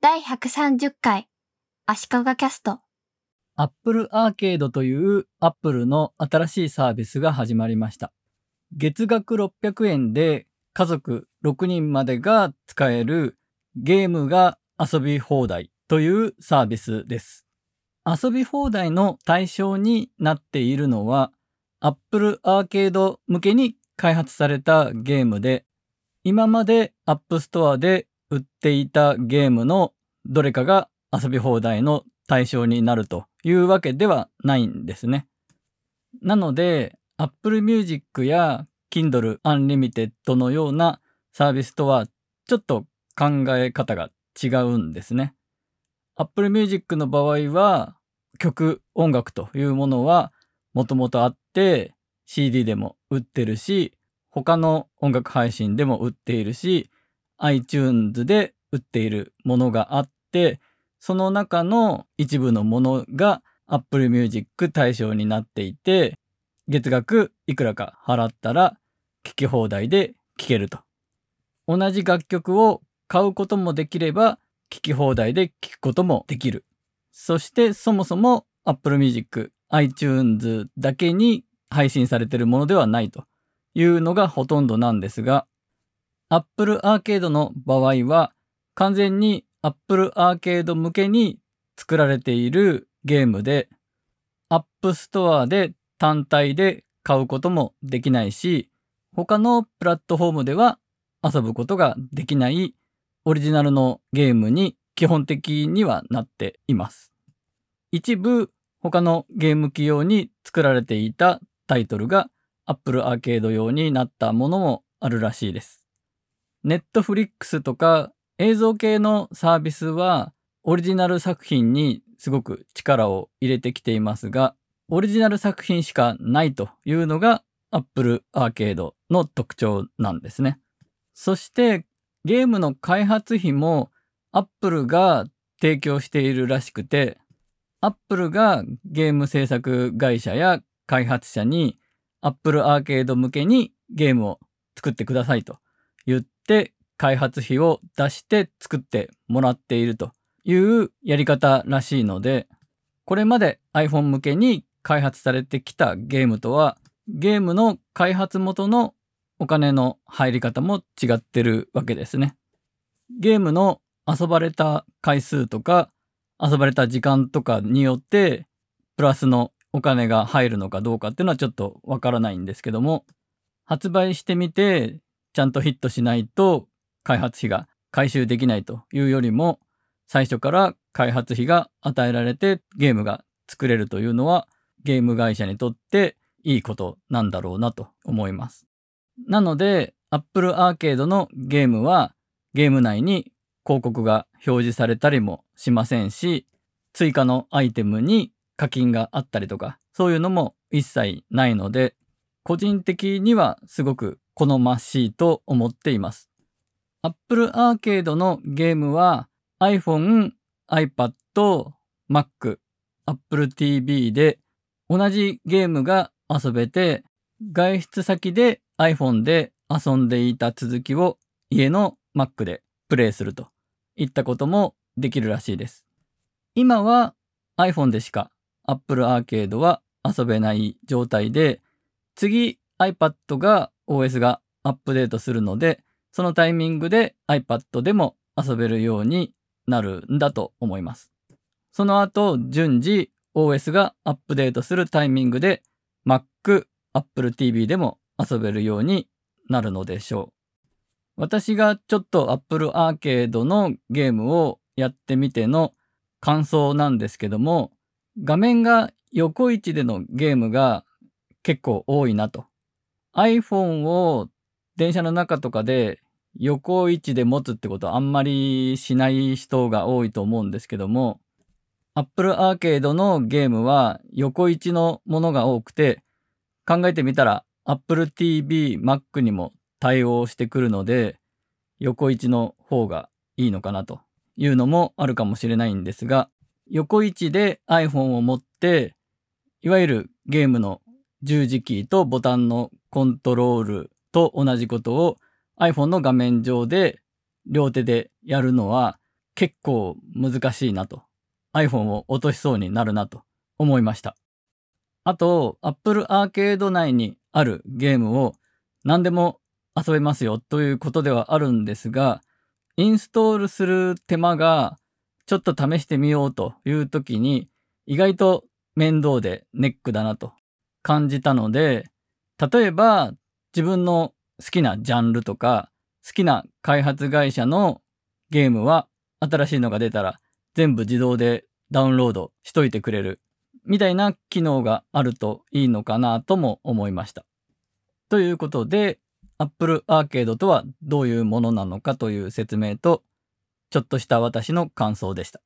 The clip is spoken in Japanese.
第130回足利キャスト Apple Arcade という Apple の新しいサービスが始まりました。月額600円で家族6人までが使えるゲームが遊び放題というサービスです。遊び放題の対象になっているのは Apple Arcade 向けに開発されたゲームで今まで App Store で売っていたゲームのどれかが遊び放題の対象になるというわけではないんですね。なので Apple Music や Kindle Unlimited のようなサービスとはちょっと考え方が違うんですね。Apple Music の場合は曲、音楽というものはもともとあって CD でも売ってるし他の音楽配信でも売っているし iTunes で売っているものがあってその中の一部のものが Apple Music 対象になっていて月額いくらか払ったら聴き放題で聴けると。同じ楽曲を買うこともできれば聴き放題で聴くこともできる。そしてそもそも Apple Music、iTunes だけに配信されているものではないというのがほとんどなんですが、Apple Arcade の場合は完全に Apple Arcade 向けに作られているゲームで App Store で単体で買うこともできないし、他のプラットフォームでは遊ぶことができないオリジナルのゲームに基本的にはなっています。一部他のゲーム機用に作られていたタイトルが Apple Arcade 用になったものもあるらしいです。Netflix とか映像系のサービスはオリジナル作品にすごく力を入れてきていますが、オリジナル作品しかないというのが Apple Arcade の特徴なんですね。そしてゲームの開発費も Apple が提供しているらしくて、Apple がゲーム制作会社や開発者に Apple Arcade 向けにゲームを作ってくださいと言って開発費を出して作ってもらっているというやり方らしいので、これまで iPhone 向けに開発されてきたゲームとは、ゲームの開発元のお金の入り方も違ってるわけですね。ゲームの遊ばれた回数とか、遊ばれた時間とかによって、プラスのお金が入るのかどうかっていうのはちょっとわからないんですけども、発売してみて、ちゃんとヒットしないと開発費が回収できないというよりも、最初から開発費が与えられてゲームが作れるというのは、ゲーム会社にとっていいことなんだろうなと思います。なので、Apple Arcade のゲームはゲーム内に広告が表示されたりもしませんし、追加のアイテムに課金があったりとか、そういうのも一切ないので、個人的にはすごく好ましいと思っています。Apple Arcade のゲームは iPhone、iPad、Mac、Apple TV で同じゲームが遊べて、外出先で iPhone で遊んでいた続きを家の Mac でプレイするといったこともできるらしいです。今は iPhone でしか Apple Arcade は遊べない状態で、次 iPad が OS がアップデートするので、そのタイミングで iPad でも遊べるようになるんだと思います。その後、順次 OS がアップデートするタイミングで Mac、Apple TV でも遊べるようになるのでしょう。私がちょっと Apple Arcade のゲームをやってみての感想なんですけども、画面が横位置でのゲームが結構多いなと。iPhone を電車の中とかで横位置で持つってことはあんまりしない人が多いと思うんですけども、Apple Arcade のゲームは横位置のものが多くて、考えてみたら Apple TV、Mac にも対応してくるので、横位置の方がいいのかなというのもあるかもしれないんですが、横位置で iPhone を持って、いわゆるゲームの十字キーとボタンのコントロールと同じことを iPhone の画面上で両手でやるのは結構難しいなと。iPhone を落としそうになるなと思いました。あと、Apple Arcade 内にあるゲームを何でも遊べますよということではあるんですが、インストールする手間がちょっと試してみようという時に意外と面倒でネックだなと感じたので、例えば自分の好きなジャンルとか好きな開発会社のゲームは新しいのが出たら全部自動でダウンロードしといてくれるみたいな機能があるといいのかなとも思いました。ということで Apple Arcade とはどういうものなのかという説明とちょっとした私の感想でした。